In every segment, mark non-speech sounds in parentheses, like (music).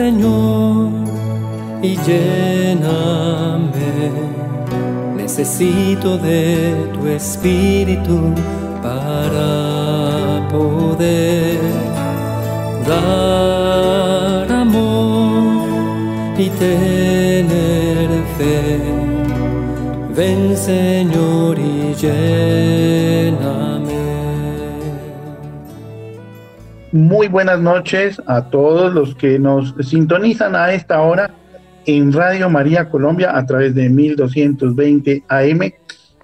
Señor, y lléname. Necesito de tu espíritu para poder dar amor y tener fe. Ven Señor y lléname. Buenas noches a todos los que nos sintonizan a esta hora en Radio María Colombia a través de 1220 AM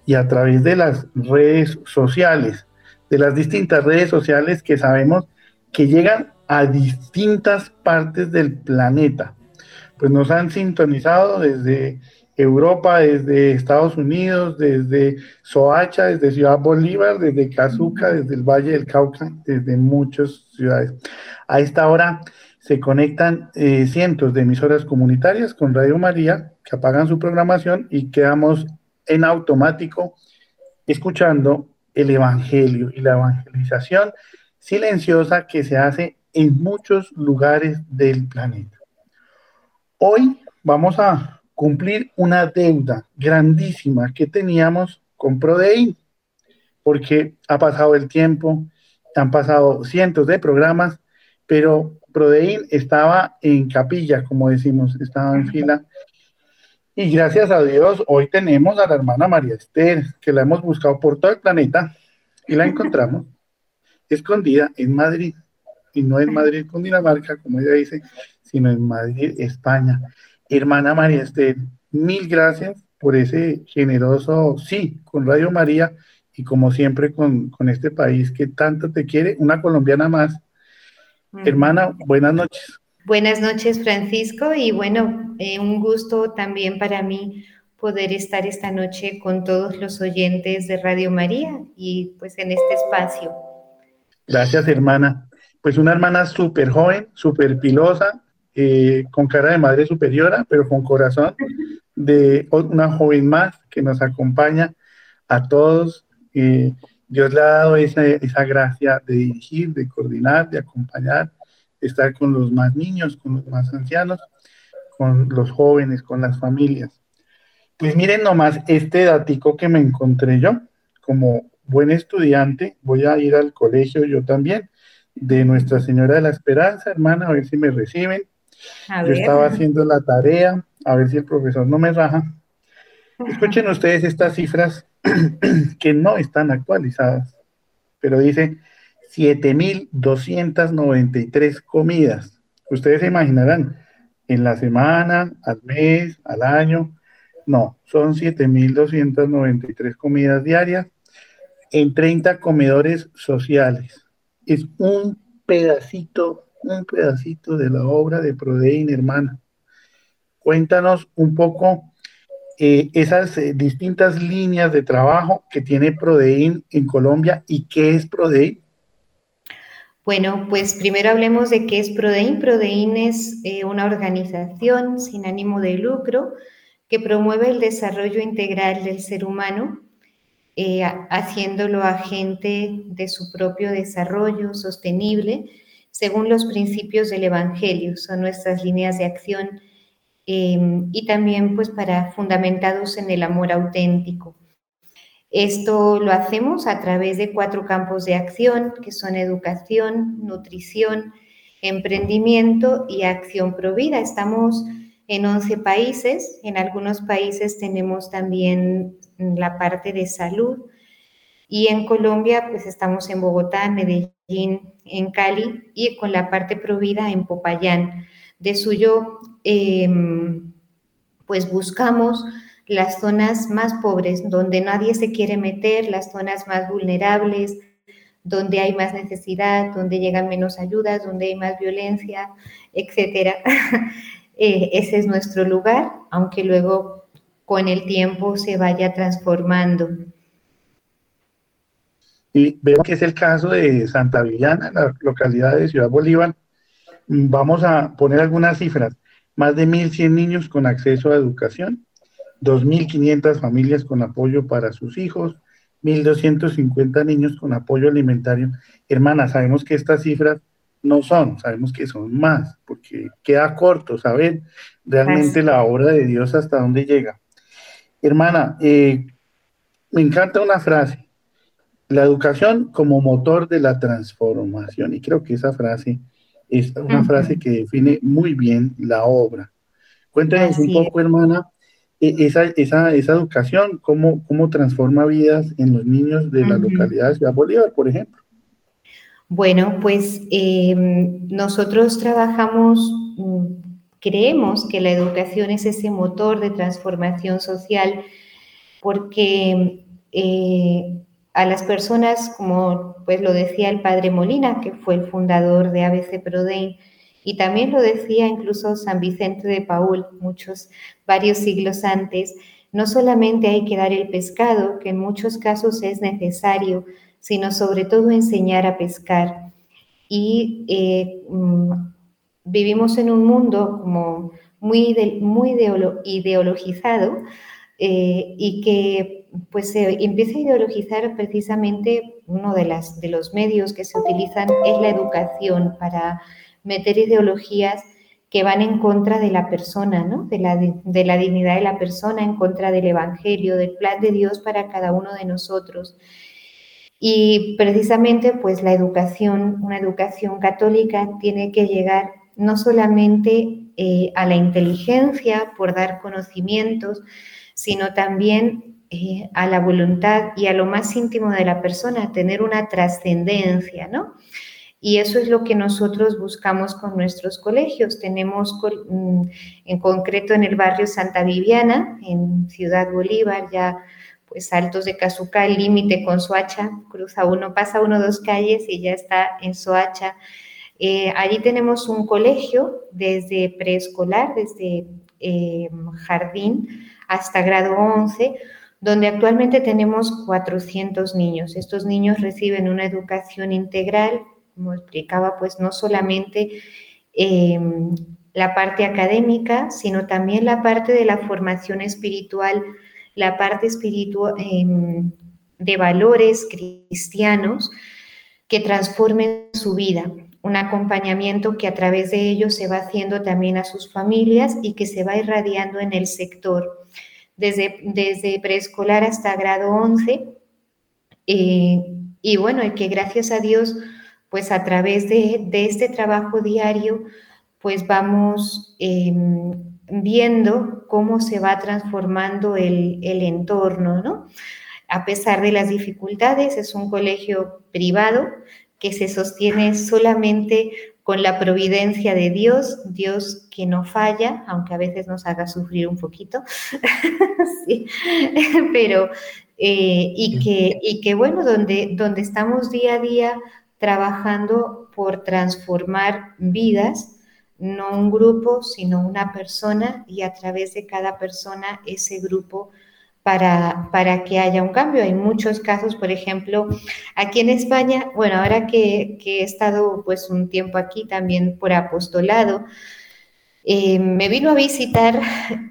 y a través de las redes sociales, de las distintas redes sociales que sabemos que llegan a distintas partes del planeta. Pues nos han sintonizado desde Europa, desde Estados Unidos, desde Soacha, desde Ciudad Bolívar, desde Cazuca, desde el Valle del Cauca, desde muchas ciudades. A esta hora se conectan eh, cientos de emisoras comunitarias con Radio María que apagan su programación y quedamos en automático escuchando el Evangelio y la evangelización silenciosa que se hace en muchos lugares del planeta. Hoy vamos a cumplir una deuda grandísima que teníamos con Prodein, porque ha pasado el tiempo, han pasado cientos de programas, pero Prodein estaba en capilla, como decimos, estaba en fila. Y gracias a Dios, hoy tenemos a la hermana María Esther, que la hemos buscado por todo el planeta y la encontramos (laughs) escondida en Madrid. Y no en Madrid, Dinamarca, como ella dice, sino en Madrid, España. Hermana María Esther, mil gracias por ese generoso sí con Radio María y como siempre con, este país que tanto te quiere, una colombiana más. Mm. Hermana, buenas noches. Buenas noches, Francisco, y bueno, eh, un gusto también para mí poder estar esta noche con todos los oyentes de Radio María y pues en este espacio. Gracias, hermana. Pues una hermana súper joven, súper pilosa, eh, con cara de madre superiora, pero con corazón de una joven más que nos acompaña a todos. Eh, Dios le ha dado esa, esa gracia de dirigir, de coordinar, de acompañar, de estar con los más niños, con los más ancianos, con los jóvenes, con las familias. Pues miren nomás este datico que me encontré yo. Como buen estudiante, voy a ir al colegio yo también, de Nuestra Señora de la Esperanza, hermana, a ver si me reciben. Yo estaba haciendo la tarea, a ver si el profesor no me raja. Escuchen ustedes estas cifras (clears throat) que no están actualizadas, pero dice 7.293 comidas. Ustedes se imaginarán, en la semana, al mes, al año. No, son 7.293 comidas diarias en 30 comedores sociales. Es un pedacito un pedacito de la obra de Prodein, hermana. Cuéntanos un poco eh, esas eh, distintas líneas de trabajo que tiene Prodein en Colombia y qué es Prodein. Bueno, pues primero hablemos de qué es Prodein. Prodein es eh, una organización sin ánimo de lucro que promueve el desarrollo integral del ser humano, haciéndolo agente de su propio desarrollo sostenible según los principios del Evangelio, son nuestras líneas de acción em, y también pues para fundamentados en el amor auténtico. Esto lo hacemos a través de cuatro campos de acción, que son educación, nutrición, emprendimiento y acción provida. Estamos en 11 países, en algunos países tenemos también la parte de salud y en Colombia pues estamos en Bogotá, Medellín, en Cali y con la parte provida en Popayán. De suyo, em, pues buscamos las zonas más pobres, donde nadie se quiere meter, las zonas más vulnerables, donde hay más necesidad, donde llegan menos ayudas, donde hay más violencia, etcétera. (laughs) Eh, ese es nuestro lugar, aunque luego con el tiempo se vaya transformando. Y vemos que es el caso de Santa Villana, la localidad de Ciudad Bolívar. Mm, vamos a poner algunas cifras. Más de 1.100 niños con acceso a educación, 2.500 familias con apoyo para sus hijos, 1.250 niños con apoyo alimentario. Hermana, sabemos que estas cifras no son, sabemos que son más, porque queda corto saber realmente la obra de Dios hasta dónde llega. Hermana, eh, me encanta una frase, la educación como motor de la transformación, y creo que esa frase es una frase que define muy bien la obra. Cuéntanos un poco, hermana, e, esa, esa, esa educación, cómo, cómo transforma vidas en los niños de la localidad de Ciudad Bolívar, por ejemplo. Bueno, pues em, nosotros trabajamos, mm, creemos que la educación es ese motor de transformación social porque eh, a las personas, como pues lo decía el padre Molina, que fue el fundador de ABC Prodein, y también lo decía incluso San Vicente de Paul, muchos, varios siglos antes, no solamente hay que dar el pescado, que en muchos casos es necesario, sino sobre todo enseñar a pescar. Y eh, mm, vivimos en un mundo como muy, muy ideologizado eh, y que pues se empieza a ideologizar precisamente uno de, las, de los medios que se utilizan es la educación para meter ideologías que van en contra de la persona, ¿no? de, la, de la dignidad de la persona, en contra del Evangelio, del plan de Dios para cada uno de nosotros. Y precisamente pues la educación, una educación católica tiene que llegar no solamente eh, a la inteligencia por dar conocimientos, sino también eh, a la voluntad y a lo más íntimo de la persona, tener una trascendencia, ¿no? Y eso es lo que nosotros buscamos con nuestros colegios. Tenemos mm, en concreto en el barrio Santa Viviana, en Ciudad Bolívar, ya pues Altos de Cazuca, el límite con Soacha, cruza uno, pasa uno dos calles y ya está en Soacha. Eh, allí tenemos un colegio desde preescolar, desde eh, jardín hasta grado 11, donde actualmente tenemos 400 niños. Estos niños reciben una educación integral, como explicaba, pues no solamente em, la parte académica, sino también la parte de la formación espiritual la parte espiritual em, de valores cristianos que transformen su vida, un acompañamiento que a través de ellos se va haciendo también a sus familias y que se va irradiando en el sector, desde, desde preescolar hasta grado 11. Eh, y bueno, y que gracias a Dios, pues a través de, este trabajo diario, pues vamos em, viendo cómo se va transformando el, entorno, ¿no? A pesar de las dificultades, es un colegio privado que se sostiene solamente con la providencia de Dios, Dios que no falla, aunque a veces nos haga sufrir un poquito, (laughs) sí. pero eh, y, que, y que bueno, donde, donde estamos día a día trabajando por transformar vidas, no un grupo, sino una persona y a través de cada persona ese grupo para, para, que haya un cambio. Hay muchos casos, por ejemplo, aquí en España, bueno, ahora que, he estado pues un tiempo aquí también por apostolado, eh, me vino a visitar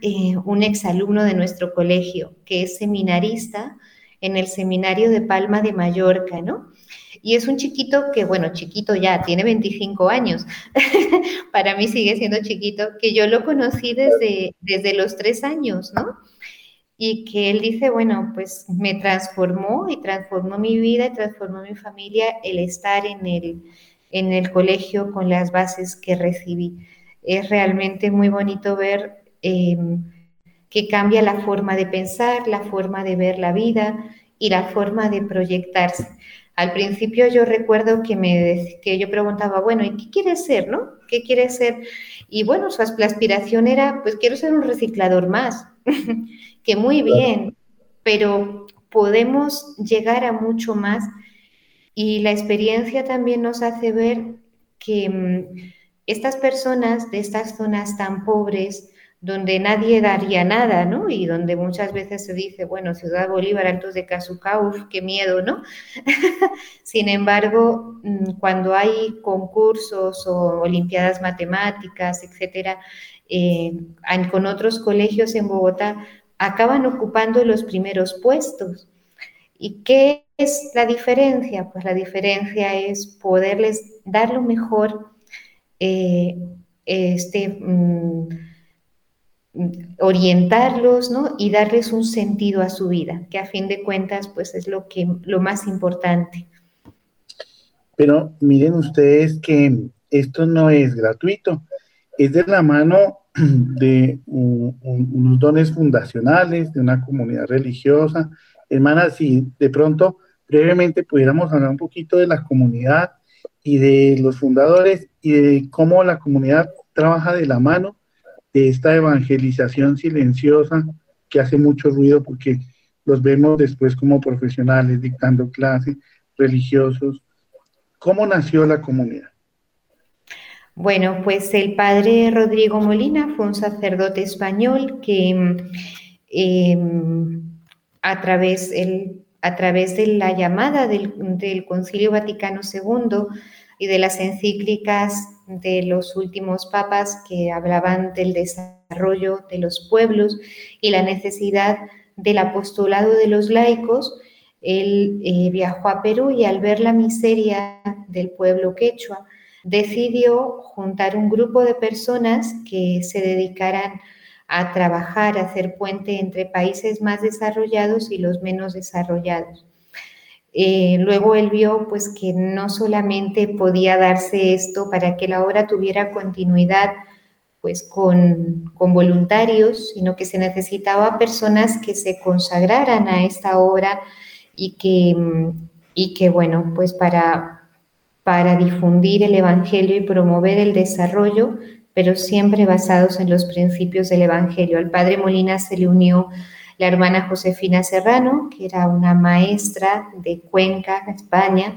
eh, un exalumno de nuestro colegio, que es seminarista en el seminario de Palma de Mallorca, ¿no? Y es un chiquito que, bueno, chiquito ya, tiene 25 años. (laughs) Para mí sigue siendo chiquito, que yo lo conocí desde, desde los tres años, ¿no? Y que él dice, bueno, pues me transformó y transformó mi vida y transformó mi familia el estar en el, en el colegio con las bases que recibí. Es realmente muy bonito ver em, que cambia la forma de pensar, la forma de ver la vida y la forma de proyectarse. Al principio yo recuerdo que, me, que yo preguntaba, bueno, ¿y qué quieres ser, no? ¿Qué quieres ser? Y bueno, su aspiración era, pues quiero ser un reciclador más, (laughs) que muy bien, pero podemos llegar a mucho más y la experiencia también nos hace ver que mm, estas personas de estas zonas tan pobres, donde nadie daría nada, ¿no? Y donde muchas veces se dice, bueno, Ciudad Bolívar, Altos de Cazucauf, qué miedo, ¿no? (laughs) Sin embargo, mm, cuando hay concursos o olimpiadas matemáticas, etcétera, eh, con otros colegios en Bogotá, acaban ocupando los primeros puestos. ¿Y qué es la diferencia? Pues la diferencia es poderles dar lo mejor, eh, este, mm, orientarlos ¿no? y darles un sentido a su vida, que a fin de cuentas pues es lo, que, lo más importante. Pero miren ustedes que esto no es gratuito, es de la mano (clears throat) de unos dones fundacionales, de una comunidad religiosa. Hermana, si de pronto brevemente pudiéramos hablar un poquito de la comunidad y de los fundadores y de cómo la comunidad trabaja de la mano de esta evangelización silenciosa que hace mucho ruido porque los vemos después como profesionales dictando clases, religiosos. ¿Cómo nació la comunidad? Bueno, pues el padre Rodrigo Molina fue un sacerdote español que em, a, través, a, través, de la llamada del, del Concilio Vaticano II y de las encíclicas de los últimos papas que hablaban del desarrollo de los pueblos y la necesidad del apostolado de los laicos, él eh, viajó a Perú y al ver la miseria del pueblo quechua, decidió juntar un grupo de personas que se dedicaran a trabajar, a hacer puente entre países más desarrollados y los menos desarrollados. Eh, luego él vio pues que no solamente podía darse esto para que la obra tuviera continuidad pues con, con, voluntarios, sino que se necesitaba personas que se consagraran a esta obra y que, y que bueno, pues para, para difundir el Evangelio y promover el desarrollo, pero siempre basados en los principios del Evangelio. Al padre Molina se le unió la hermana Josefina Serrano, que era una maestra de Cuenca, España,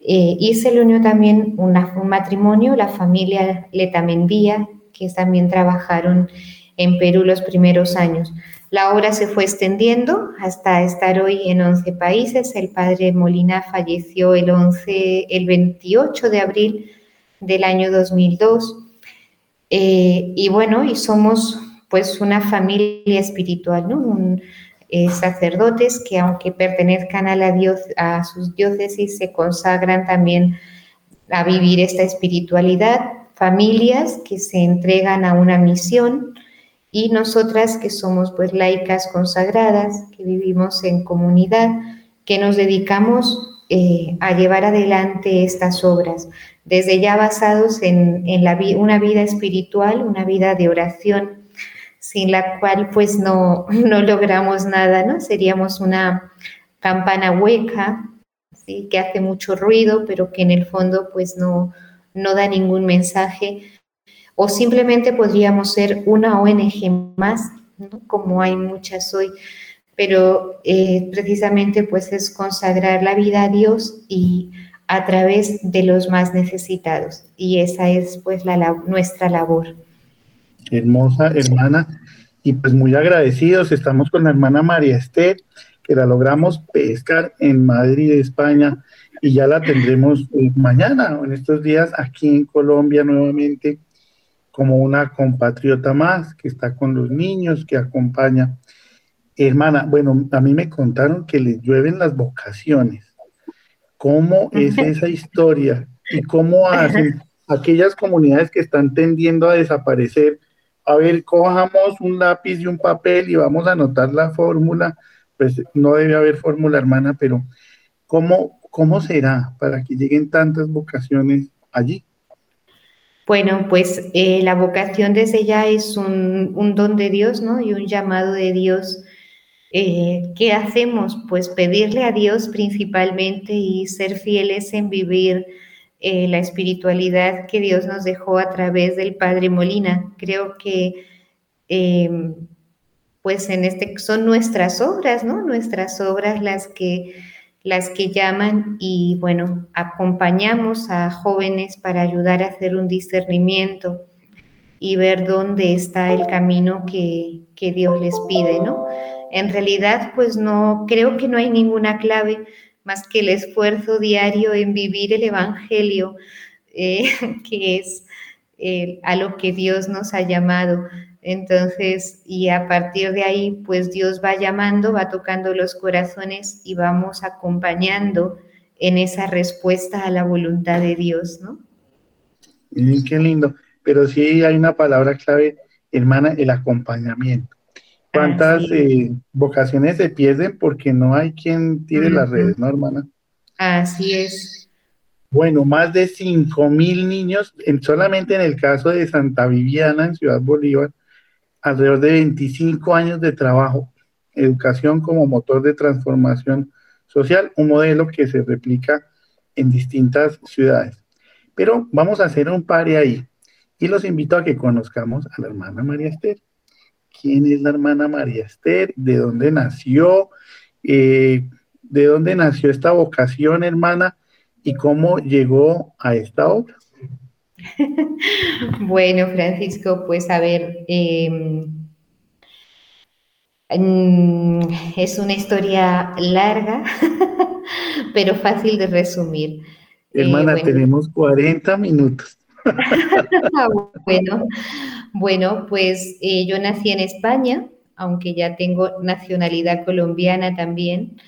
eh, y se le unió también un matrimonio, la familia Letamendía, que también trabajaron en Perú los primeros años. La obra se fue extendiendo hasta estar hoy en 11 países. El padre Molina falleció el, 11, el 28 de abril del año 2002. Eh, y bueno, y somos pues una familia espiritual. Eh, sacerdotes que aunque pertenezcan a, la dios, a sus diócesis se consagran también a vivir esta espiritualidad, familias que se entregan a una misión y nosotras que somos pues laicas consagradas, que vivimos en comunidad, que nos dedicamos eh, a llevar adelante estas obras, desde ya basados en, en la, una vida espiritual, una vida de oración, sin la cual pues no, (laughs) no logramos nada, ¿no? Seríamos una campana hueca, ¿sí? que hace mucho ruido, pero que en el fondo pues no, no da ningún mensaje. O simplemente podríamos ser una ONG más, como hay muchas hoy, pero eh, precisamente pues es consagrar la vida a Dios y a través de los más necesitados. Y esa es pues la, nuestra labor hermosa hermana. Y pues muy agradecidos, estamos con la hermana María Esther, que la logramos pescar en Madrid, España, y ya la tendremos eh, mañana o en estos días aquí en Colombia nuevamente como una compatriota más que está con los niños, que acompaña. Hermana, bueno, a mí me contaron que les llueven las vocaciones. ¿Cómo es esa historia? ¿Y cómo hacen (laughs) aquellas comunidades que están tendiendo a desaparecer? a ver, cojamos un lápiz y un papel y vamos a anotar la fórmula, pues no debe haber fórmula, hermana, pero ¿cómo, cómo será para que lleguen tantas vocaciones allí? Bueno, pues eh, la vocación desde ya es un, don de Dios, ¿no? Y un llamado de Dios. Eh, ¿Qué hacemos? Pues pedirle a Dios principalmente y ser fieles en vivir eh, la espiritualidad que Dios nos dejó a través del Padre Molina. Creo que em, pues en este son nuestras obras, ¿no? Nuestras obras las que las que llaman y bueno, acompañamos a jóvenes para ayudar a hacer un discernimiento y ver dónde está el camino que, que Dios les pide, ¿no? En realidad, pues no, creo que no hay ninguna clave, más que el esfuerzo diario en vivir el Evangelio, eh, (laughs) que es eh, a lo que Dios nos ha llamado. Entonces, y a partir de ahí, pues Dios va llamando, va tocando los corazones y vamos acompañando en esa respuesta a la voluntad de Dios, ¿no? qué lindo. Pero sí hay una palabra clave, hermana, el acompañamiento. ¿Cuántas eh, vocaciones se pierden porque no hay quien tire las redes, no, hermana? Así es. Bueno, más de 5 mil niños, en, solamente en el caso de Santa Viviana, en Ciudad Bolívar, alrededor de 25 años de trabajo, educación como motor de transformación social, un modelo que se replica en distintas ciudades. Pero vamos a hacer un par ahí y los invito a que conozcamos a la hermana María Esther. ¿Quién es la hermana María Esther? ¿De dónde nació? Eh, ¿De dónde nació esta vocación, hermana? ¿Y cómo llegó a esta obra? (laughs) bueno, Francisco, pues a ver, em, mm, es una historia larga, (laughs) pero fácil de resumir. Hermana, eh, tenemos 40 minutos. (laughs) bueno, bueno, pues eh, yo nací en España, aunque ya tengo nacionalidad colombiana también.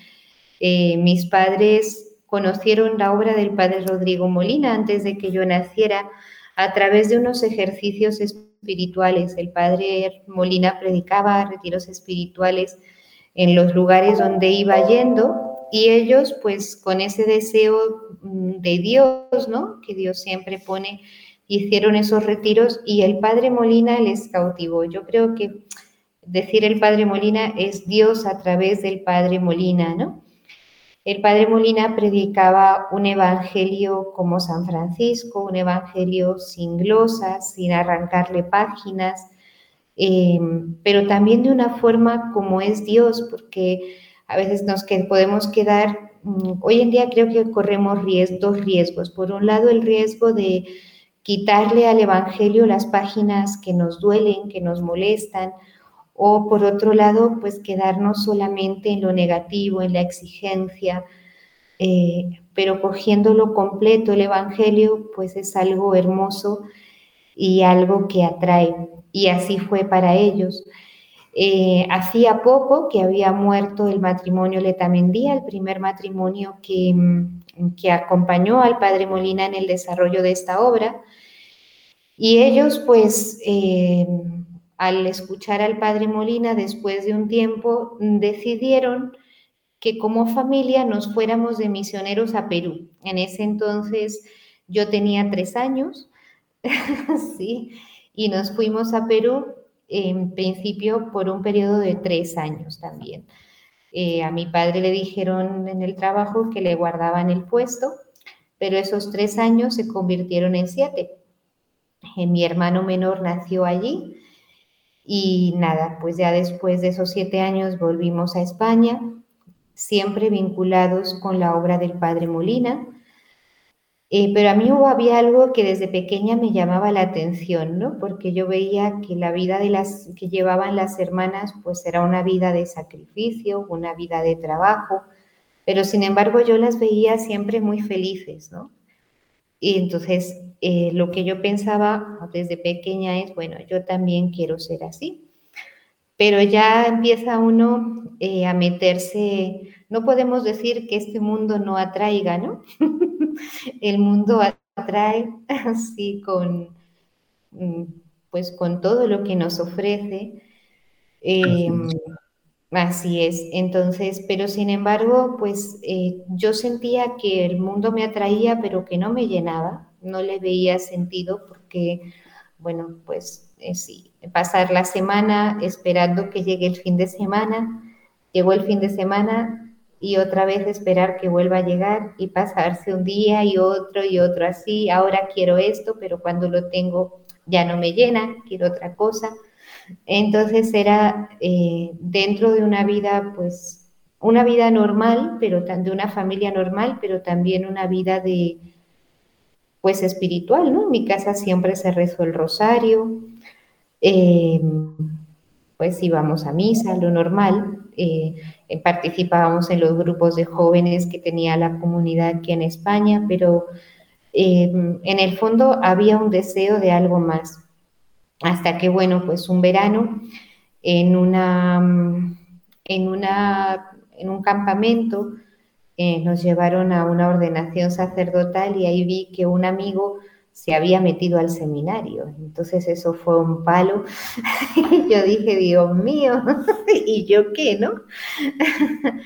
Eh, mis padres conocieron la obra del padre Rodrigo Molina antes de que yo naciera a través de unos ejercicios espirituales. El padre Molina predicaba retiros espirituales en los lugares donde iba yendo y ellos pues con ese deseo mm, de Dios, ¿no? Que Dios siempre pone, hicieron esos retiros y el Padre Molina les cautivó. Yo creo que decir el Padre Molina es Dios a través del Padre Molina, ¿no? El Padre Molina predicaba un evangelio como San Francisco, un evangelio sin glosas, sin arrancarle páginas, eh, pero también de una forma como es Dios, porque a veces nos podemos quedar, mm, hoy en día creo que corremos dos riesgos. Por un lado, el riesgo de quitarle al Evangelio las páginas que nos duelen, que nos molestan, o por otro lado, pues quedarnos solamente en lo negativo, en la exigencia, eh, pero cogiéndolo completo el Evangelio, pues es algo hermoso y algo que atrae. Y así fue para ellos. Eh, hacía poco que había muerto el matrimonio Letamendía, el primer matrimonio que, mm, que acompañó al padre Molina en el desarrollo de esta obra. Y ellos, pues, eh, al escuchar al padre Molina, después de un tiempo, decidieron que como familia nos fuéramos de misioneros a Perú. En ese entonces yo tenía tres años, (laughs) sí, y nos fuimos a Perú en principio por un periodo de tres años también. Eh, a mi padre le dijeron en el trabajo que le guardaban el puesto, pero esos tres años se convirtieron en siete. Eh, mi hermano menor nació allí y nada, pues ya después de esos siete años volvimos a España, siempre vinculados con la obra del padre Molina eh, pero a mí había algo que desde pequeña me llamaba la atención, ¿no? Porque yo veía que la vida de las que llevaban las hermanas, pues era una vida de sacrificio, una vida de trabajo, pero sin embargo yo las veía siempre muy felices, ¿no? Y entonces eh, lo que yo pensaba desde pequeña es, bueno, yo también quiero ser así. Pero ya empieza uno eh, a meterse, no podemos decir que este mundo no atraiga, ¿no? (laughs) el mundo atrae así con, mm, pues con todo lo que nos ofrece. Em, así es, entonces, pero sin embargo, pues eh, yo sentía que el mundo me atraía, pero que no me llenaba, no le veía sentido porque, bueno, pues eh, sí, pasar la semana esperando que llegue el fin de semana, llegó el fin de semana, y otra vez esperar que vuelva a llegar y pasarse un día y otro y otro así. Ahora quiero esto, pero cuando lo tengo ya no me llena, quiero otra cosa. Entonces era eh, dentro de una vida, pues, una vida normal, pero de una familia normal, pero también una vida de, pues, espiritual, ¿no? En mi casa siempre se rezó el rosario, eh, pues íbamos a misa, lo normal. Eh, eh, participábamos en los grupos de jóvenes que tenía la comunidad aquí en España, pero en el fondo había un deseo de algo más. hasta que, bueno, pues un verano en una, en una, en un campamento eh, nos llevaron a una ordenación sacerdotal y ahí vi que un amigo se había metido al seminario. Entonces eso fue un palo. (laughs) yo dije, Dios mío, (laughs) ¿y yo qué, no? (laughs)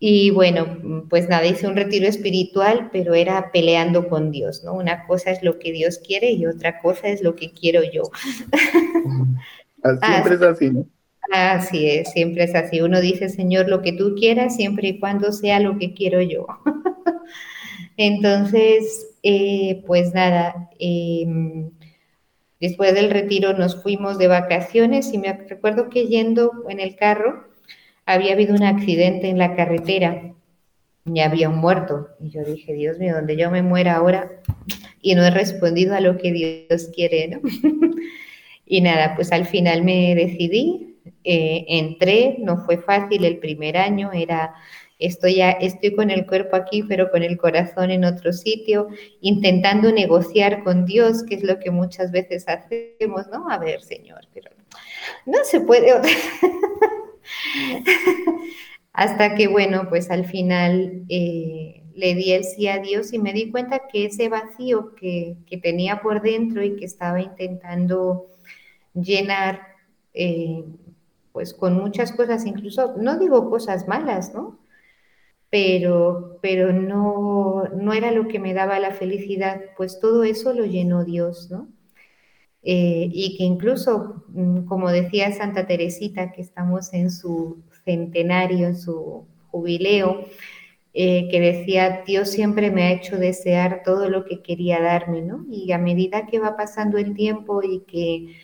y bueno, pues nada, hice un retiro espiritual, pero era peleando con Dios, ¿no? Una cosa es lo que Dios quiere y otra cosa es lo que quiero yo. siempre es así, ¿no? Así es, siempre es así. Uno dice, Señor, lo que tú quieras, siempre y cuando sea lo que quiero yo. (laughs) Entonces, eh, pues nada, em, después del retiro nos fuimos de vacaciones y me recuerdo que yendo en el carro había habido un accidente en la carretera y había un muerto. Y yo dije, Dios mío, donde yo me muera ahora y no he respondido a lo que Dios quiere, ¿no? (laughs) y nada, pues al final me decidí, eh, entré, no fue fácil el primer año, era estoy, ya, estoy con el cuerpo aquí, pero con el corazón en otro sitio, intentando negociar con Dios, que es lo que muchas veces hacemos, ¿no? A ver, Señor, pero no se puede. (laughs) Hasta que, bueno, pues al final eh, le di el sí a Dios y me di cuenta que ese vacío que, tenía por dentro y que estaba intentando llenar, eh, pues con muchas cosas, incluso, no digo cosas malas, ¿no? pero, pero no, no era lo que me daba la felicidad, pues todo eso lo llenó Dios, ¿no? Eh, y que incluso, mm, como decía Santa Teresita, que estamos en su centenario, en su jubileo, eh, que decía, Dios siempre me ha hecho desear todo lo que quería darme, ¿no? Y a medida que va pasando el tiempo y que,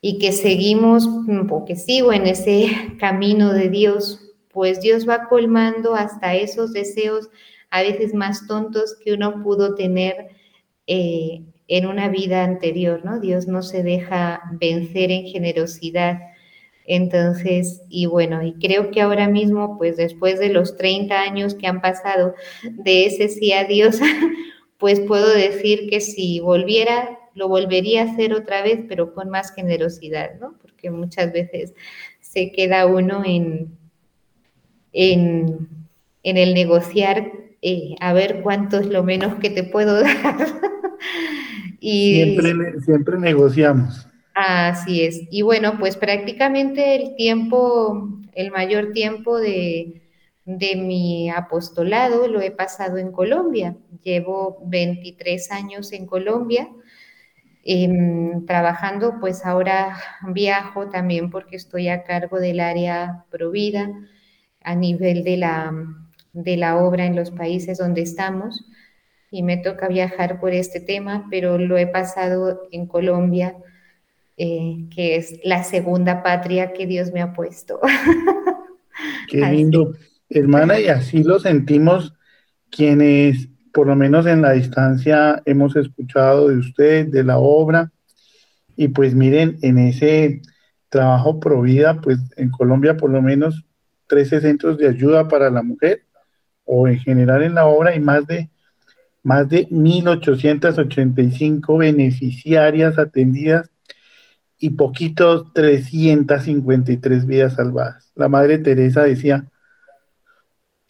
y que seguimos, o que sigo en ese (laughs) camino de Dios, pues Dios va colmando hasta esos deseos a veces más tontos que uno pudo tener eh, en una vida anterior, ¿no? Dios no se deja vencer en generosidad. Entonces, y bueno, y creo que ahora mismo, pues después de los 30 años que han pasado de ese sí a Dios, (laughs) pues puedo decir que si volviera, lo volvería a hacer otra vez, pero con más generosidad, ¿no? Porque muchas veces se queda uno en, en, el negociar, eh, a ver cuánto es lo menos que te puedo (laughs) dar. y, siempre, siempre negociamos. Así es. Y bueno, pues prácticamente el tiempo, el mayor tiempo de, de mi apostolado lo he pasado en Colombia. Llevo 23 años en Colombia. Em, trabajando, pues ahora viajo también porque estoy a cargo del área Provida a nivel de la, de la obra en los países donde estamos y me toca viajar por este tema, pero lo he pasado en Colombia, eh, que es la segunda patria que Dios me ha puesto. (laughs) Qué lindo, hermana, y así lo sentimos quienes, por lo menos en la distancia, hemos escuchado de usted, de la obra, y pues miren, en ese trabajo pro vida, pues en Colombia por lo menos 13 centros de ayuda para la mujer o en general en la obra hay más de más de 1.885 beneficiarias atendidas y poquitos 353 vidas salvadas. La Madre Teresa decía,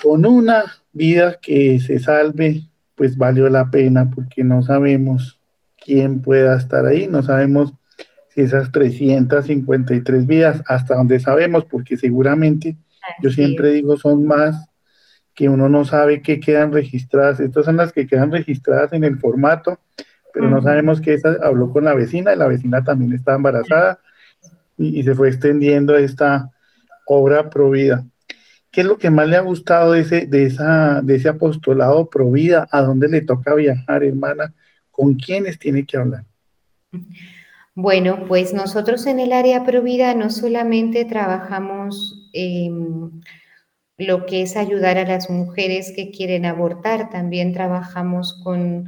con una vida que se salve, pues valió la pena porque no sabemos quién pueda estar ahí, no sabemos si esas 353 vidas, hasta donde sabemos, porque seguramente yo siempre digo, son más que uno no sabe que quedan registradas. Estas son las que quedan registradas en el formato, pero no sabemos que esa habló con la vecina y la vecina también está embarazada y, se fue extendiendo esta obra provida. ¿Qué es lo que más le ha gustado de ese, de esa, de ese apostolado provida? ¿A dónde le toca viajar, hermana? ¿Con quiénes tiene que hablar? Bueno, pues nosotros en el área Provida no solamente trabajamos em, lo que es ayudar a las mujeres que quieren abortar, también trabajamos con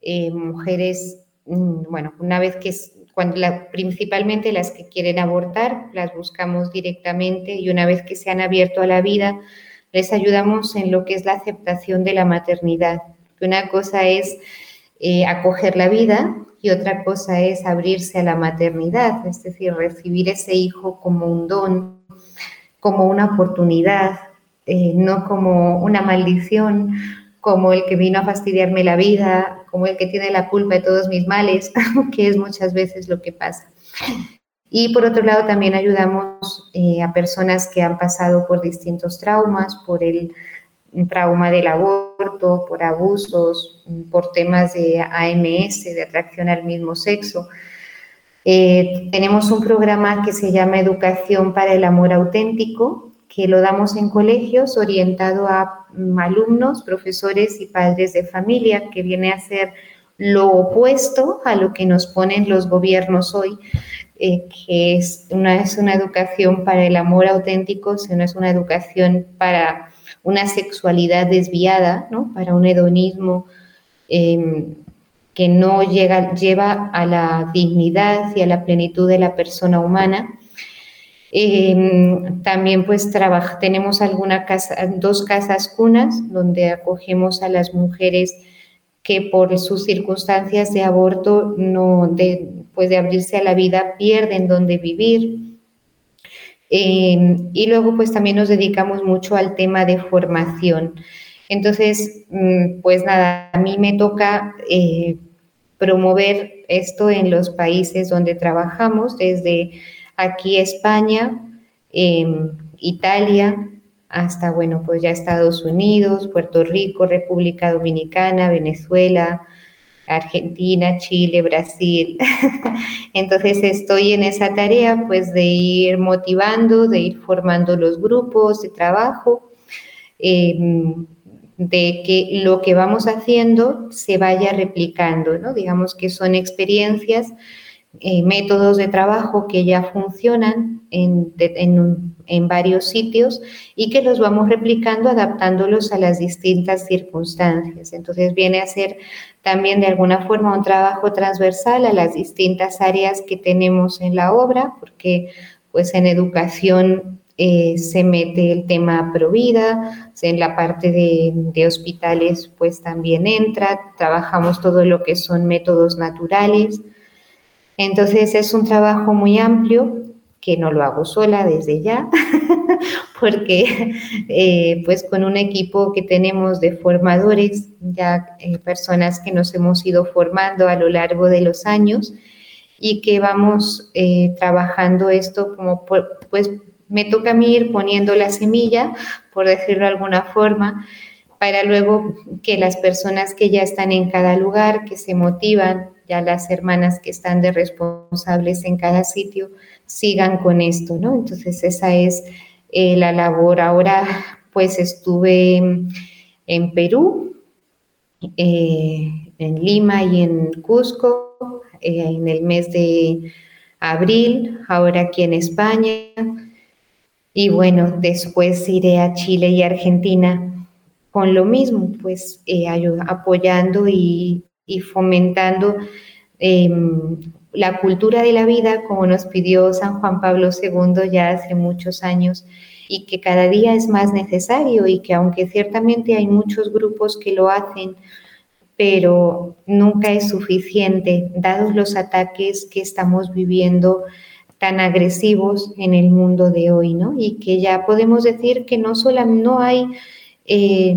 eh, mujeres, mm, bueno, una vez que cuando principalmente las que quieren abortar, las buscamos directamente y una vez que se han abierto a la vida, les ayudamos en lo que es la aceptación de la maternidad. Una cosa es eh, acoger la vida y otra cosa es abrirse a la maternidad, es decir, recibir ese hijo como un don, como una oportunidad, eh, no como una maldición, como el que vino a fastidiarme la vida, como el que tiene la culpa de todos mis males, (laughs) que es muchas veces lo que pasa. Y por otro lado, también ayudamos eh, a personas que han pasado por distintos traumas, por el trauma del aborto, por abusos, por temas de AMS, de atracción al mismo sexo. Eh, tenemos un programa que se llama Educación para el Amor Auténtico, que lo damos en colegios orientado a alumnos, profesores y padres de familia, que viene a ser lo opuesto a lo que nos ponen los gobiernos hoy, eh, que es una, es una educación para el amor auténtico, sino es una educación para una sexualidad desviada, ¿no? para un hedonismo em, que no llega, lleva a la dignidad y a la plenitud de la persona humana. Em, también pues trabaja, tenemos alguna dos casas cunas donde acogemos a las mujeres que por sus circunstancias de aborto, no de, pues de abrirse a la vida, pierden donde vivir Em, y luego, pues también nos dedicamos mucho al tema de formación. Entonces, mm, pues nada, a mí me toca eh, promover esto en los países donde trabajamos, desde aquí España, em, Italia, hasta, bueno, pues ya Estados Unidos, Puerto Rico, República Dominicana, Venezuela, Argentina, Chile, Brasil. (laughs) Entonces estoy en esa tarea pues de ir motivando, de ir formando los grupos de trabajo, em, de que lo que vamos haciendo se vaya replicando, ¿no? Digamos que son experiencias, eh, métodos de trabajo que ya funcionan en, en varios sitios y que los vamos replicando adaptándolos a las distintas circunstancias. Entonces viene a ser también de alguna forma un trabajo transversal a las distintas áreas que tenemos en la obra, porque pues en educación eh, se mete el tema provida, en la parte de, de, hospitales pues también entra, trabajamos todo lo que son métodos naturales. Entonces es un trabajo muy amplio que no lo hago sola desde ya, (laughs) porque eh, pues con un equipo que tenemos de formadores, ya eh, personas que nos hemos ido formando a lo largo de los años y que vamos eh, trabajando esto como pues me toca a mí ir poniendo la semilla, por decirlo de alguna forma, para luego que las personas que ya están en cada lugar, que se motivan, ya las hermanas que están de responsables en cada sitio, sigan con esto, ¿no? Entonces esa es eh, la labor. Ahora pues estuve en Perú, eh, en Lima y en Cusco eh, en el mes de abril, ahora aquí en España. Y bueno, después iré a Chile y Argentina con lo mismo, pues apoyando y, y fomentando em, la cultura de la vida, como nos pidió San Juan Pablo II ya hace muchos años, y que cada día es más necesario y que aunque ciertamente hay muchos grupos que lo hacen, pero nunca es suficiente, dados los ataques que estamos viviendo tan agresivos en el mundo de hoy, ¿no? Y que ya podemos decir que no solo no hay eh,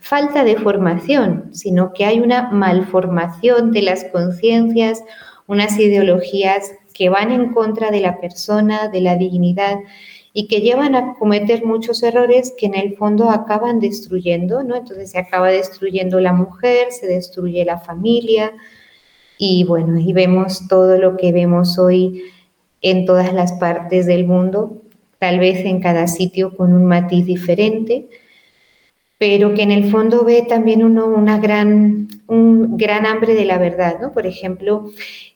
falta de formación, sino que hay una malformación de las conciencias, unas ideologías que van en contra de la persona, de la dignidad y que llevan a cometer muchos errores que en el fondo acaban destruyendo, ¿no? Entonces se acaba destruyendo la mujer, se destruye la familia y bueno, y vemos todo lo que vemos hoy en todas las partes del mundo, tal vez en cada sitio con un matiz diferente, pero que en el fondo ve también uno una gran, un gran hambre de la verdad, ¿no? Por ejemplo,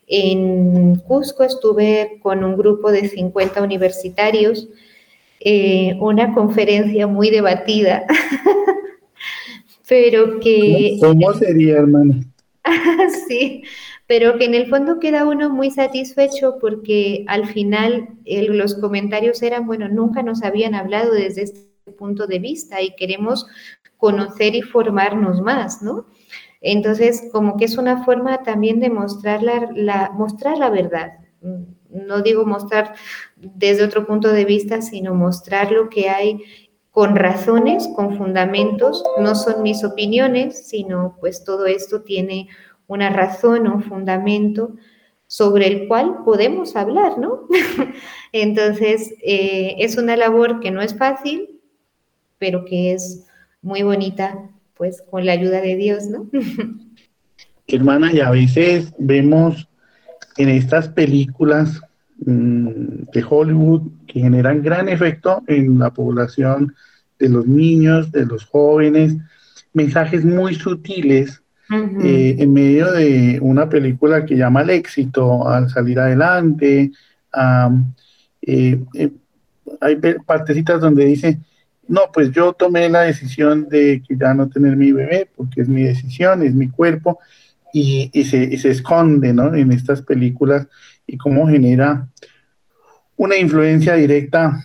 en Cusco estuve con un grupo de 50 universitarios, eh, una conferencia muy debatida, (laughs) pero que... ¿Cómo sería, hermana? (laughs) sí, pero que en el fondo queda uno muy satisfecho porque al final los comentarios eran, bueno, nunca nos habían hablado desde este punto de vista y queremos conocer y formarnos más, ¿no? Entonces, como que es una forma también de mostrar la, mostrar la verdad. No digo mostrar desde otro punto de vista, sino mostrar lo que hay con razones, con fundamentos. No son mis opiniones, sino pues todo esto tiene una razón, un fundamento sobre el cual podemos hablar, ¿no? (laughs) Entonces, eh, es una labor que no es fácil, pero que es muy bonita, pues con la ayuda de Dios, ¿no? Hermana, y a veces vemos en estas películas mm, de Hollywood que generan gran efecto en la población de los niños, de los jóvenes, mensajes muy sutiles eh, en medio de una película que llama el éxito, al salir adelante. Eh, eh, hay partecitas donde dice, no, pues yo tomé la decisión de que ya no tener mi bebé, porque es mi decisión, es mi cuerpo, y, se, se, esconde en estas películas y cómo genera una influencia directa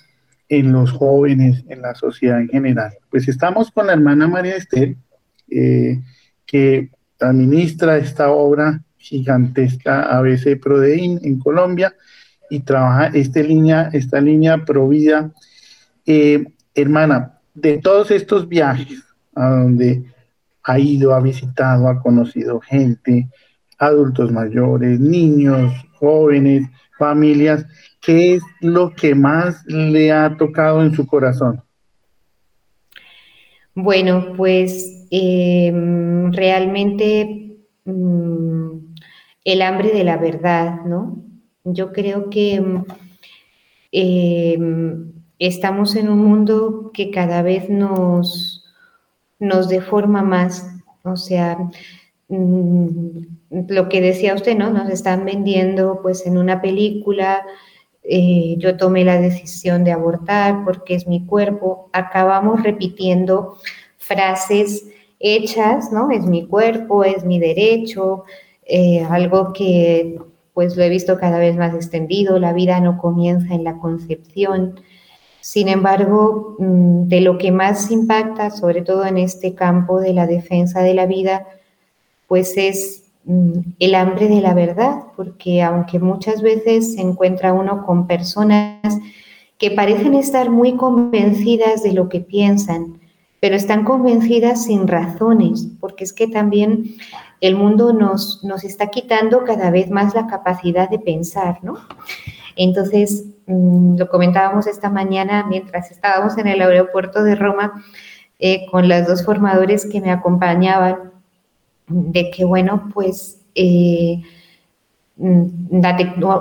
en los jóvenes, en la sociedad en general. Pues estamos con la hermana María Esther, que administra esta obra gigantesca ABC Prodein en Colombia y trabaja esta línea, esta línea Provida. Eh, hermana, de todos estos viajes a donde ha ido, ha visitado, ha conocido gente, adultos mayores, niños, jóvenes, familias, ¿qué es lo que más le ha tocado en su corazón? Bueno, pues em, realmente mm, el hambre de la verdad, ¿no? Yo creo que em, estamos en un mundo que cada vez nos, nos deforma más, o sea, mm, lo que decía usted, ¿no? Nos están vendiendo pues en una película eh, yo tomé la decisión de abortar porque es mi cuerpo, acabamos repitiendo frases hechas, ¿no? Es mi cuerpo, es mi derecho, eh, algo que pues lo he visto cada vez más extendido, la vida no comienza en la concepción. Sin embargo, mm, de lo que más impacta, sobre todo en este campo de la defensa de la vida, pues es Mm, el hambre de la verdad, porque aunque muchas veces se encuentra uno con personas que parecen estar muy convencidas de lo que piensan, pero están convencidas sin razones, porque es que también el mundo nos, nos está quitando cada vez más la capacidad de pensar, ¿no? Entonces, mm, lo comentábamos esta mañana mientras estábamos en el aeropuerto de Roma eh, con las dos formadores que me acompañaban de que, bueno, pues eh, mm,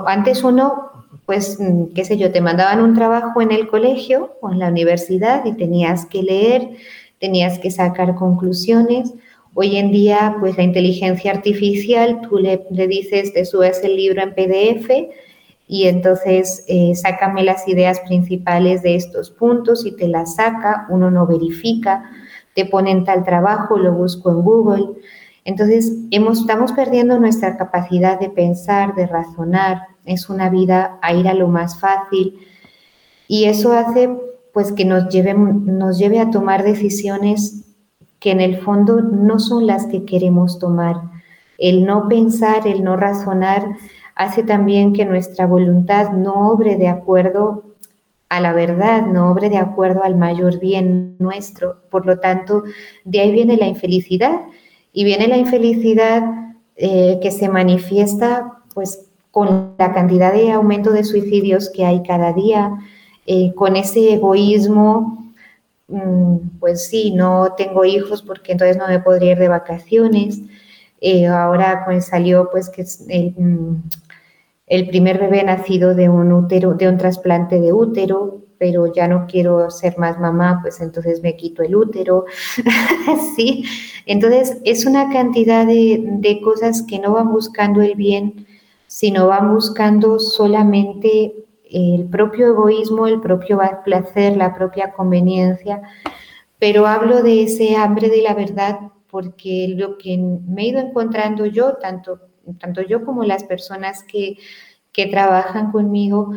antes uno, pues, mm, qué sé yo, te mandaban un trabajo en el colegio o en la universidad y tenías que leer, tenías que sacar conclusiones. Hoy en día, pues la inteligencia artificial, tú le, dices, te subes el libro en PDF y entonces eh, sácame las ideas principales de estos puntos y te las saca, uno no verifica, te ponen tal trabajo, lo busco en Google. Entonces, hemos, estamos perdiendo nuestra capacidad de pensar, de razonar. Es una vida a ir a lo más fácil. Y eso hace pues que nos lleve, nos lleve a tomar decisiones que en el fondo no son las que queremos tomar. El no pensar, el no razonar, hace también que nuestra voluntad no obre de acuerdo a la verdad, no obre de acuerdo al mayor bien nuestro. Por lo tanto, de ahí viene la infelicidad y viene la infelicidad eh, que se manifiesta pues con la cantidad de aumento de suicidios que hay cada día, eh, con ese egoísmo, mm, pues sí, no tengo hijos porque entonces no me podría ir de vacaciones. Eh, ahora pues salió pues que mm, el primer bebé nacido de un útero, de un trasplante de útero, pero ya no quiero ser más mamá, pues entonces me quito el útero, (laughs) ¿sí? Entonces es una cantidad de, cosas que no van buscando el bien, sino van buscando solamente el propio egoísmo, el propio placer, la propia conveniencia, pero hablo de ese hambre de la verdad porque lo que me he ido encontrando yo, tanto, tanto yo como las personas que, que trabajan conmigo,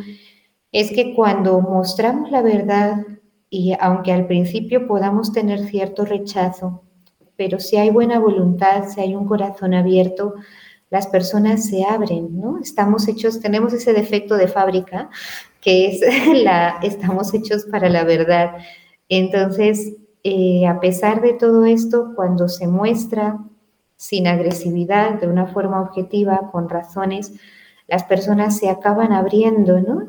es que cuando mostramos la verdad, y aunque al principio podamos tener cierto rechazo, pero si hay buena voluntad, si hay un corazón abierto, las personas se abren, ¿no? Estamos hechos, tenemos ese defecto de fábrica, que es (laughs) la, estamos hechos para la verdad. Entonces, eh, a pesar de todo esto, cuando se muestra sin agresividad, de una forma objetiva, con razones, las personas se acaban abriendo, ¿no?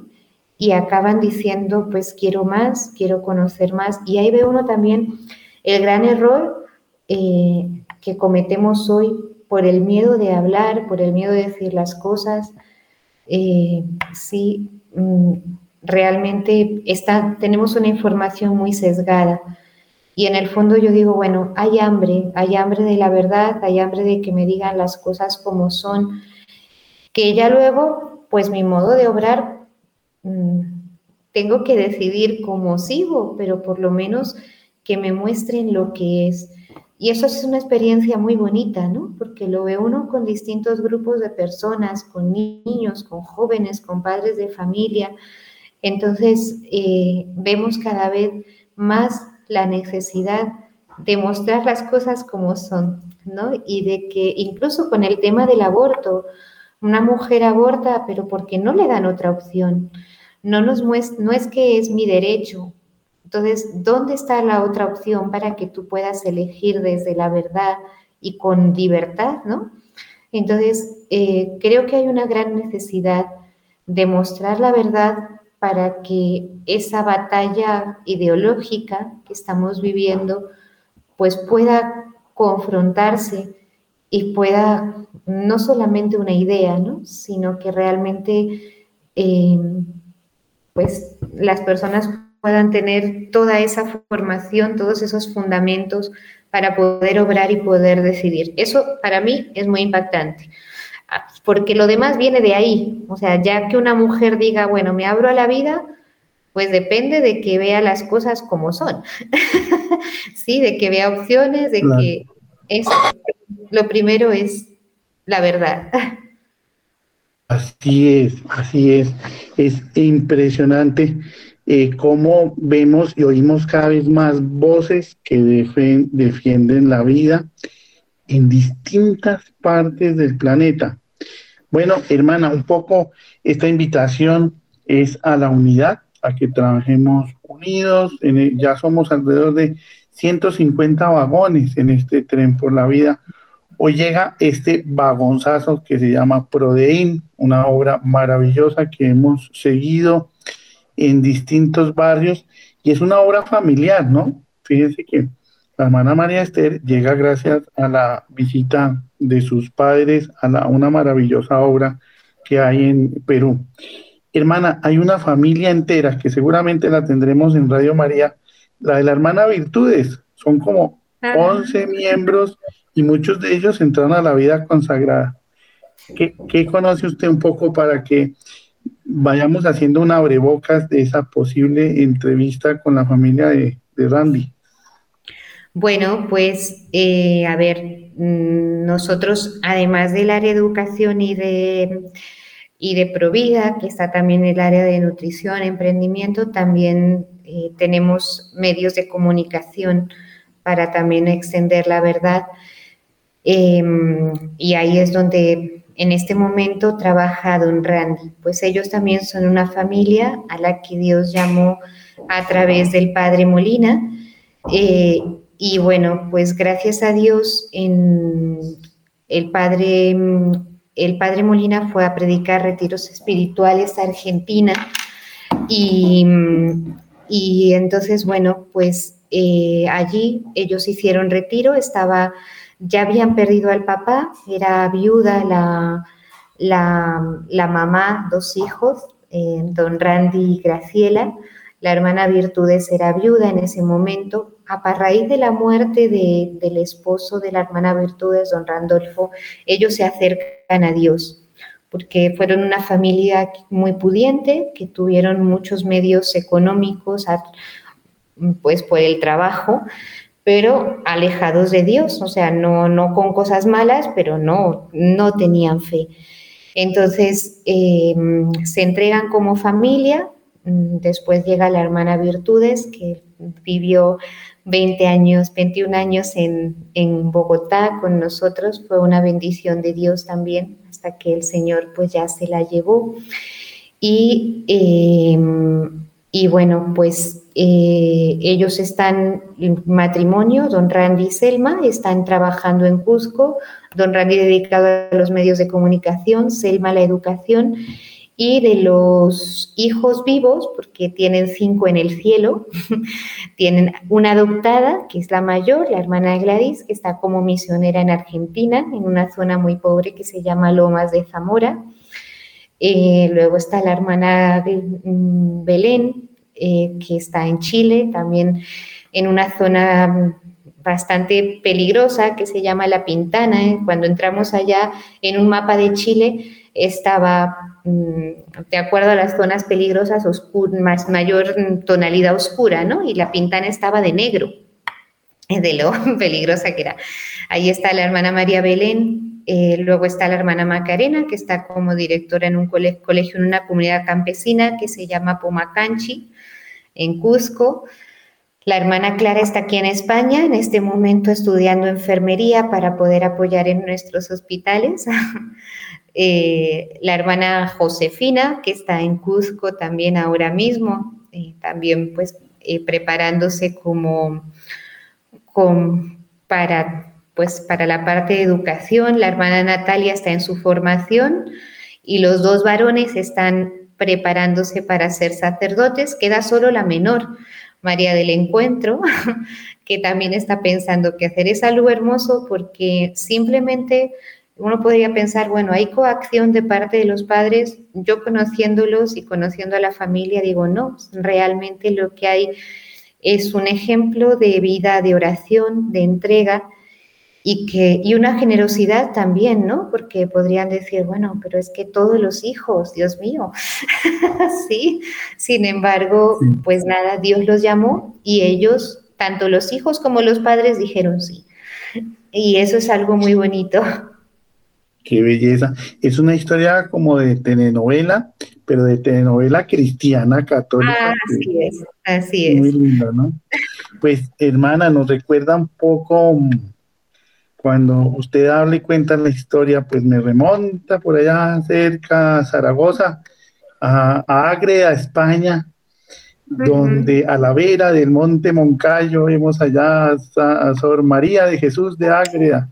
Y acaban diciendo, pues quiero más, quiero conocer más. Y ahí ve uno también el gran error eh, que cometemos hoy por el miedo de hablar, por el miedo de decir las cosas. Eh, sí, mm, realmente está, tenemos una información muy sesgada y en el fondo yo digo, bueno, hay hambre, hay hambre de la verdad, hay hambre de que me digan las cosas como son, que ya luego, pues mi modo de obrar, mm, tengo que decidir cómo sigo, pero por lo menos que me muestren lo que es. Y eso es una experiencia muy bonita, ¿no? Porque lo ve uno con distintos grupos de personas, con niños, con jóvenes, con padres de familia. Entonces, eh, vemos cada vez más la necesidad de mostrar las cosas como son, ¿no? Y de que incluso con el tema del aborto, una mujer aborta, pero porque no le dan otra opción. No, nos no es que es mi derecho. Entonces, ¿dónde está la otra opción para que tú puedas elegir desde la verdad y con libertad, ¿no? Entonces, eh, creo que hay una gran necesidad de mostrar la verdad para que esa batalla ideológica que estamos viviendo pues pueda confrontarse y pueda no solamente una idea, ¿no? sino que realmente eh, pues las personas puedan tener toda esa formación, todos esos fundamentos para poder obrar y poder decidir. Eso para mí es muy impactante porque lo demás viene de ahí. O sea, ya que una mujer diga, bueno, me abro a la vida, pues depende de que vea las cosas como son. (laughs) sí, de que vea opciones, de que es, lo primero es la verdad. Así es, así es. Es impresionante eh, cómo vemos y oímos cada vez más voces que defienden la vida en distintas partes del planeta. Bueno, hermana, un poco esta invitación es a la unidad, a que trabajemos unidos. ya somos alrededor de 150 vagones en este tren por la vida. Hoy llega este vagonzazo que se llama Prodein, una obra maravillosa que hemos seguido en distintos barrios y es una obra familiar, ¿no? Fíjense que la hermana María Esther llega gracias a la visita de sus padres a, una maravillosa obra que hay en Perú. Hermana, hay una familia entera que seguramente la tendremos en Radio María, la de la hermana Virtudes. Son como 11 miembros y muchos de ellos entraron a la vida consagrada. ¿Qué, conoce usted un poco para que vayamos haciendo una abrebocas de esa posible entrevista con la familia de, Randy? Bueno, pues eh, a ver, Mm, nosotros, además del área de educación y de, y de Provida, que está también el área de nutrición, emprendimiento, también eh, tenemos medios de comunicación para también extender la verdad. Em, y ahí es donde en este momento trabaja Don Randy, pues ellos también son una familia a la que Dios llamó a través del Padre Molina. Eh, y bueno, pues gracias a Dios, en el padre, el padre Molina fue a predicar retiros espirituales a Argentina y, y entonces, bueno, pues eh, allí ellos hicieron retiro, estaba, ya habían perdido al papá, era viuda la, la, mamá, dos hijos, eh, don Randy y Graciela, la hermana Virtudes era viuda en ese momento. A raíz de la muerte del esposo de la hermana Virtudes, don Randolfo, ellos se acercan a Dios porque fueron una familia muy pudiente, que tuvieron muchos medios económicos, pues por el trabajo, pero alejados de Dios, o sea, no, no con cosas malas, pero no, no tenían fe. Entonces, eh, se entregan como familia mm, después llega la hermana Virtudes, que vivió 20 años, 21 años en, Bogotá con nosotros. Fue una bendición de Dios también, hasta que el Señor pues ya se la llevó. Y, em, y bueno, pues eh, ellos están en matrimonio, don Randy y Selma, están trabajando en Cusco, don Randy dedicado a los medios de comunicación, Selma a la educación y de los hijos vivos, porque tienen cinco en el cielo, (laughs) tienen una adoptada, que es la mayor, la hermana Gladys, que está como misionera en Argentina, en una zona muy pobre que se llama Lomas de Zamora. Eh, luego está la hermana mm, Belén, eh, que está en Chile, también en una zona bastante peligrosa que se llama La Pintana. Cuando entramos allá en un mapa de Chile, estaba, mm, de acuerdo a las zonas peligrosas, más, mayor tonalidad oscura, ¿no? Y la pintana estaba de negro, (laughs) de lo (laughs) peligrosa que era. Ahí está la hermana María Belén, eh, luego está la hermana Macarena, que está como directora en un colegio, en una comunidad campesina que se llama Pomacanchi, en Cusco. La hermana Clara está aquí en España, en este momento estudiando enfermería para poder apoyar en nuestros hospitales. (laughs) Eh, la hermana Josefina, que está en Cusco también ahora mismo, eh, también pues eh, preparándose como, para, pues, para la parte de educación. La hermana Natalia está en su formación y los dos varones están preparándose para ser sacerdotes. Queda solo la menor, María del Encuentro, (laughs) que también está pensando que hacer es algo hermoso porque simplemente uno podría pensar, bueno, hay coacción de parte de los padres, yo conociéndolos y conociendo a la familia, digo, no, realmente lo que hay es un ejemplo de vida, de oración, de entrega y, que, y una generosidad también, ¿no? Porque podrían decir, bueno, pero es que todos los hijos, Dios mío, (laughs) sí, sin embargo, pues nada, Dios los llamó y ellos, tanto los hijos como los padres, dijeron sí. Y eso es algo muy bonito. Qué belleza. Es una historia como de telenovela, pero de telenovela cristiana católica. Ah, así es, así es. Muy linda, ¿no? (laughs) Pues, hermana, nos recuerda un poco mm, cuando usted habla y cuenta la historia, pues me remonta por allá cerca a Zaragoza, a, Agre, a España, donde a la vera del monte Moncayo vemos allá a, Sor María de Jesús de Ágreda,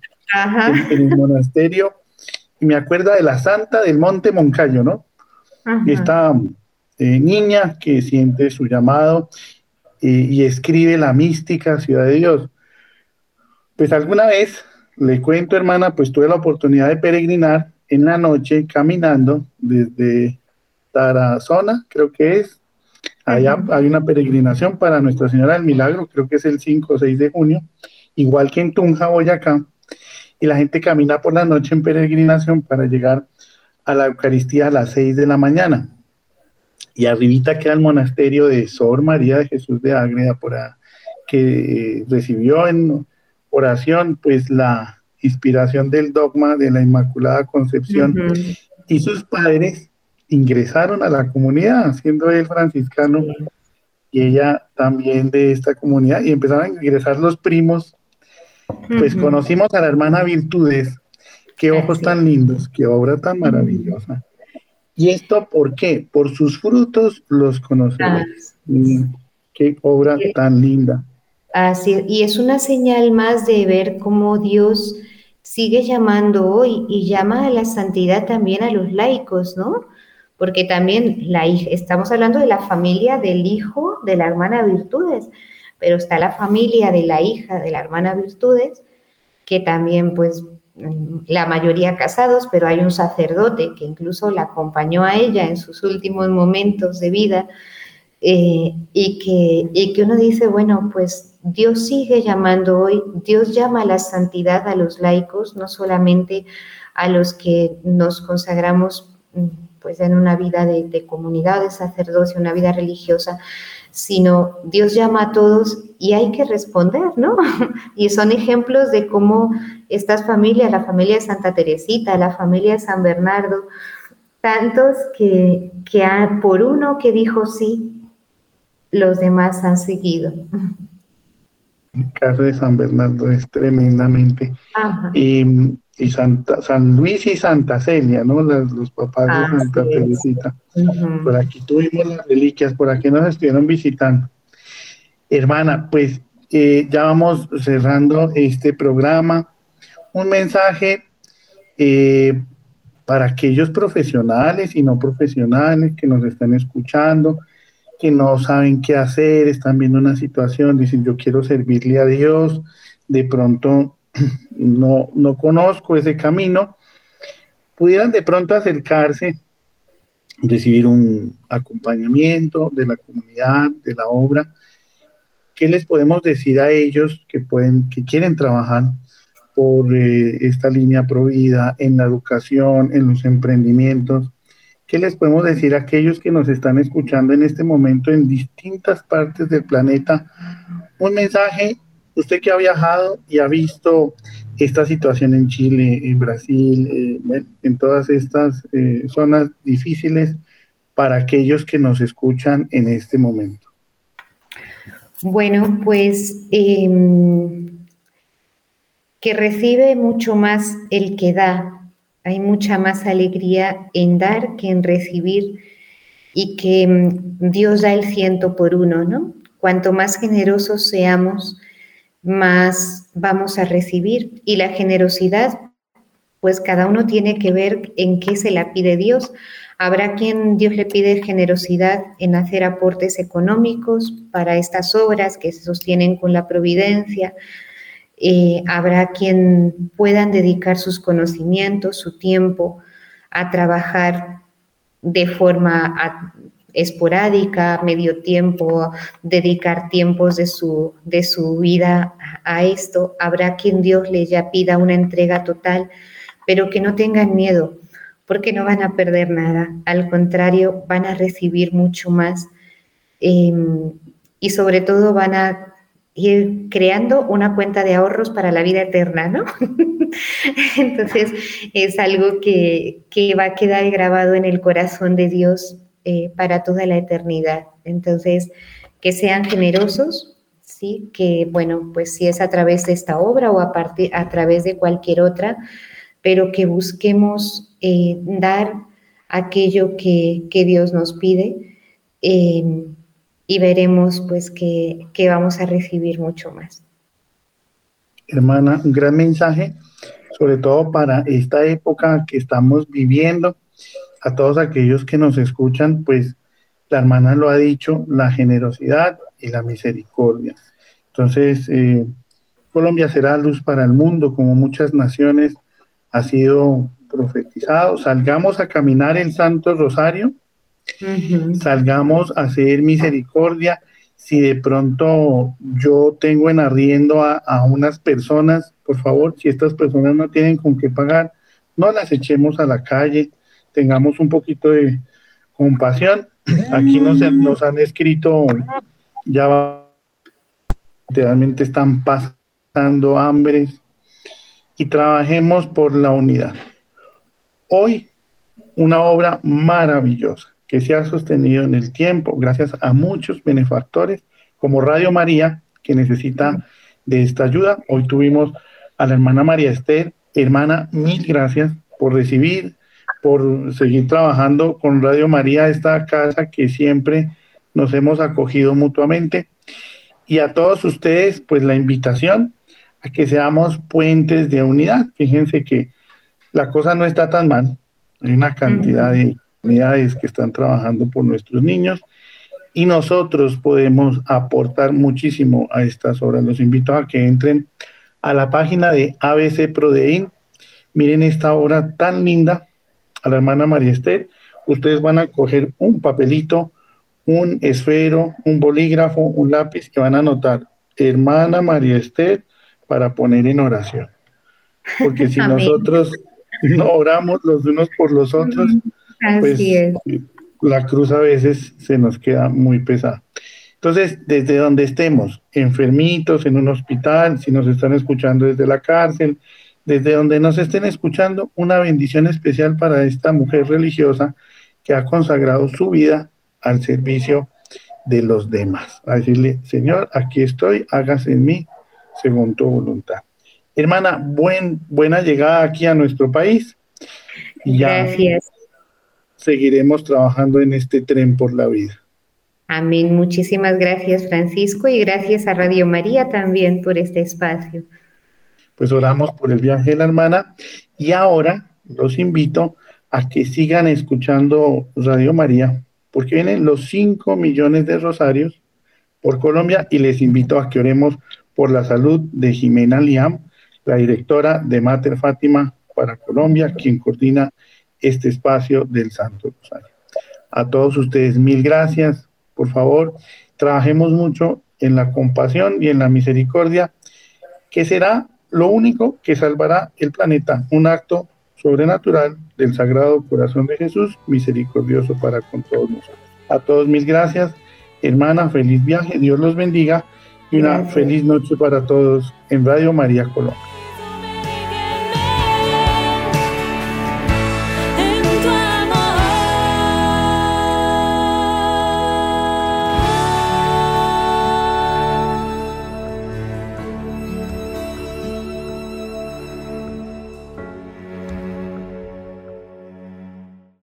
en el monasterio y me acuerdo de la santa del Monte Moncayo, ¿no? Esta eh, niña que siente su llamado eh, y escribe la mística Ciudad de Dios. Pues alguna vez, le cuento hermana, pues tuve la oportunidad de peregrinar en la noche caminando desde Tarazona, creo que es. Allá hay una peregrinación para Nuestra Señora del Milagro, creo que es el 5 o 6 de junio, igual que en Tunja, Boyacá y la gente camina por la noche en peregrinación para llegar a la Eucaristía a las 6 de la mañana. Y arribita queda el monasterio de Sor María de Jesús de Ágreda, por que eh, recibió en oración pues la inspiración del dogma de la Inmaculada Concepción. Y sus padres ingresaron a la comunidad, siendo él franciscano y ella también de esta comunidad, y empezaron a ingresar los primos pues conocimos a la hermana Virtudes, qué ojos tan lindos, qué obra tan maravillosa. ¿Y esto por qué? Por sus frutos los conocemos. Mm, qué obra tan linda. Así, y es una señal más de ver cómo Dios sigue llamando hoy y llama a la santidad también a los laicos, ¿no? Porque también la estamos hablando de la familia del hijo de la hermana Virtudes, pero está la familia de la hija de la hermana Virtudes, que también pues la mayoría casados, pero hay un sacerdote que incluso la acompañó a ella en sus últimos momentos de vida eh, y, que, y que uno dice, bueno, pues Dios sigue llamando hoy, Dios llama a la santidad a los laicos, no solamente a los que nos consagramos pues en una vida de, de comunidad, de sacerdocio, una vida religiosa, sino Dios llama a todos y hay que responder, ¿no? (laughs) Y son ejemplos de cómo estas familias, la familia de Santa Teresita, la familia de San Bernardo, tantos que, que por uno que dijo sí, los demás han seguido. El caso de San Bernardo es tremendamente. Y, Santa, San Luis y Santa Celia, ¿no? los papás de Santa Teresita. Por aquí tuvimos las reliquias, por aquí nos estuvieron visitando. Hermana, pues eh, ya vamos cerrando este programa. Un mensaje eh, para aquellos profesionales y no profesionales que nos están escuchando, que no saben qué hacer, están viendo una situación, dicen yo quiero servirle a Dios, de pronto no, no conozco ese camino, pudieran de pronto acercarse, recibir un acompañamiento de la comunidad, de la obra. ¿Qué les podemos decir a ellos que pueden, que quieren trabajar por eh, esta línea provida en la educación, en los emprendimientos? ¿Qué les podemos decir a aquellos que nos están escuchando en este momento en distintas partes del planeta? Un mensaje, usted que ha viajado y ha visto esta situación en Chile, en Brasil, eh, en todas estas eh, zonas difíciles para aquellos que nos escuchan en este momento. Bueno, pues em, que recibe mucho más el que da hay mucha más alegría en dar que en recibir y que mm, Dios da el ciento por uno, ¿no? Cuanto más generosos seamos, más vamos a recibir. Y la generosidad, pues cada uno tiene que ver en qué se la pide Dios. Habrá quien Dios le pide generosidad en hacer aportes económicos para estas obras que se sostienen con la providencia, eh, habrá quien puedan dedicar sus conocimientos, su tiempo a trabajar de forma esporádica, medio tiempo, dedicar tiempos de su, de su vida a esto. Habrá quien Dios le ya pida una entrega total, pero que no tengan miedo, porque no van a perder nada. Al contrario, van a recibir mucho más em, y sobre todo van a ir creando una cuenta de ahorros para la vida eterna, ¿no? (laughs) Entonces es algo que, va a quedar grabado en el corazón de Dios eh, para toda la eternidad. Entonces, que sean generosos, ¿sí? Que, bueno, pues si es a través de esta obra o a, a través de cualquier otra, pero que busquemos eh, dar aquello que, Dios nos pide. Eh, y veremos pues que, vamos a recibir mucho más. Hermana, un gran mensaje, sobre todo para esta época que estamos viviendo. A todos aquellos que nos escuchan, pues la hermana lo ha dicho, la generosidad y la misericordia. Entonces, eh, Colombia será luz para el mundo, como muchas naciones ha sido profetizado. Salgamos a caminar el Santo Rosario Salgamos a hacer misericordia. Si de pronto yo tengo en arriendo a, unas personas, por favor, si estas personas no tienen con qué pagar, no las echemos a la calle, tengamos un poquito de compasión. Aquí nos, nos han escrito, ya realmente están pasando hambre y trabajemos por la unidad. Hoy, una obra maravillosa que se ha sostenido en el tiempo gracias a muchos benefactores como Radio María, que necesita de esta ayuda. Hoy tuvimos a la hermana María Esther. Hermana, mil gracias por recibir, por seguir trabajando con Radio María, esta casa que siempre nos hemos acogido mutuamente. Y a todos ustedes, pues la invitación a que seamos puentes de unidad. Fíjense que la cosa no está tan mal. Hay una cantidad de comunidades que están trabajando por nuestros niños y nosotros podemos aportar muchísimo a estas obras. Los invito a que entren a la página de ABC Prodein. Miren esta obra tan linda a la hermana María Esther. Ustedes van a coger un papelito, un esfero, un bolígrafo, un lápiz que van a anotar hermana María Esther para poner en oración. Porque si (laughs) nosotros no oramos los unos por los otros, pues, la cruz a veces se nos queda muy pesada. Entonces, desde donde estemos, enfermitos, en un hospital, si nos están escuchando desde la cárcel, desde donde nos estén escuchando, una bendición especial para esta mujer religiosa que ha consagrado su vida al servicio de los demás. A decirle, Señor, aquí estoy, hágase en mí según tu voluntad. Hermana, buen, buena llegada aquí a nuestro país. Y ya Gracias. Seguiremos trabajando en este tren por la vida. Amén. Muchísimas gracias, Francisco, y gracias a Radio María también por este espacio. Pues oramos por el viaje de la hermana y ahora los invito a que sigan escuchando Radio María, porque vienen los 5 millones de rosarios por Colombia y les invito a que oremos por la salud de Jimena Liam, la directora de Mater Fátima para Colombia, quien coordina este espacio del Santo Rosario. A todos ustedes, mil gracias por favor, trabajemos mucho en la compasión y en la misericordia, que será lo único que salvará el planeta, un acto sobrenatural del Sagrado Corazón de Jesús, misericordioso para con todos nosotros. A todos mil gracias, hermana, feliz viaje, Dios los bendiga y una feliz noche para todos en Radio María Colombia.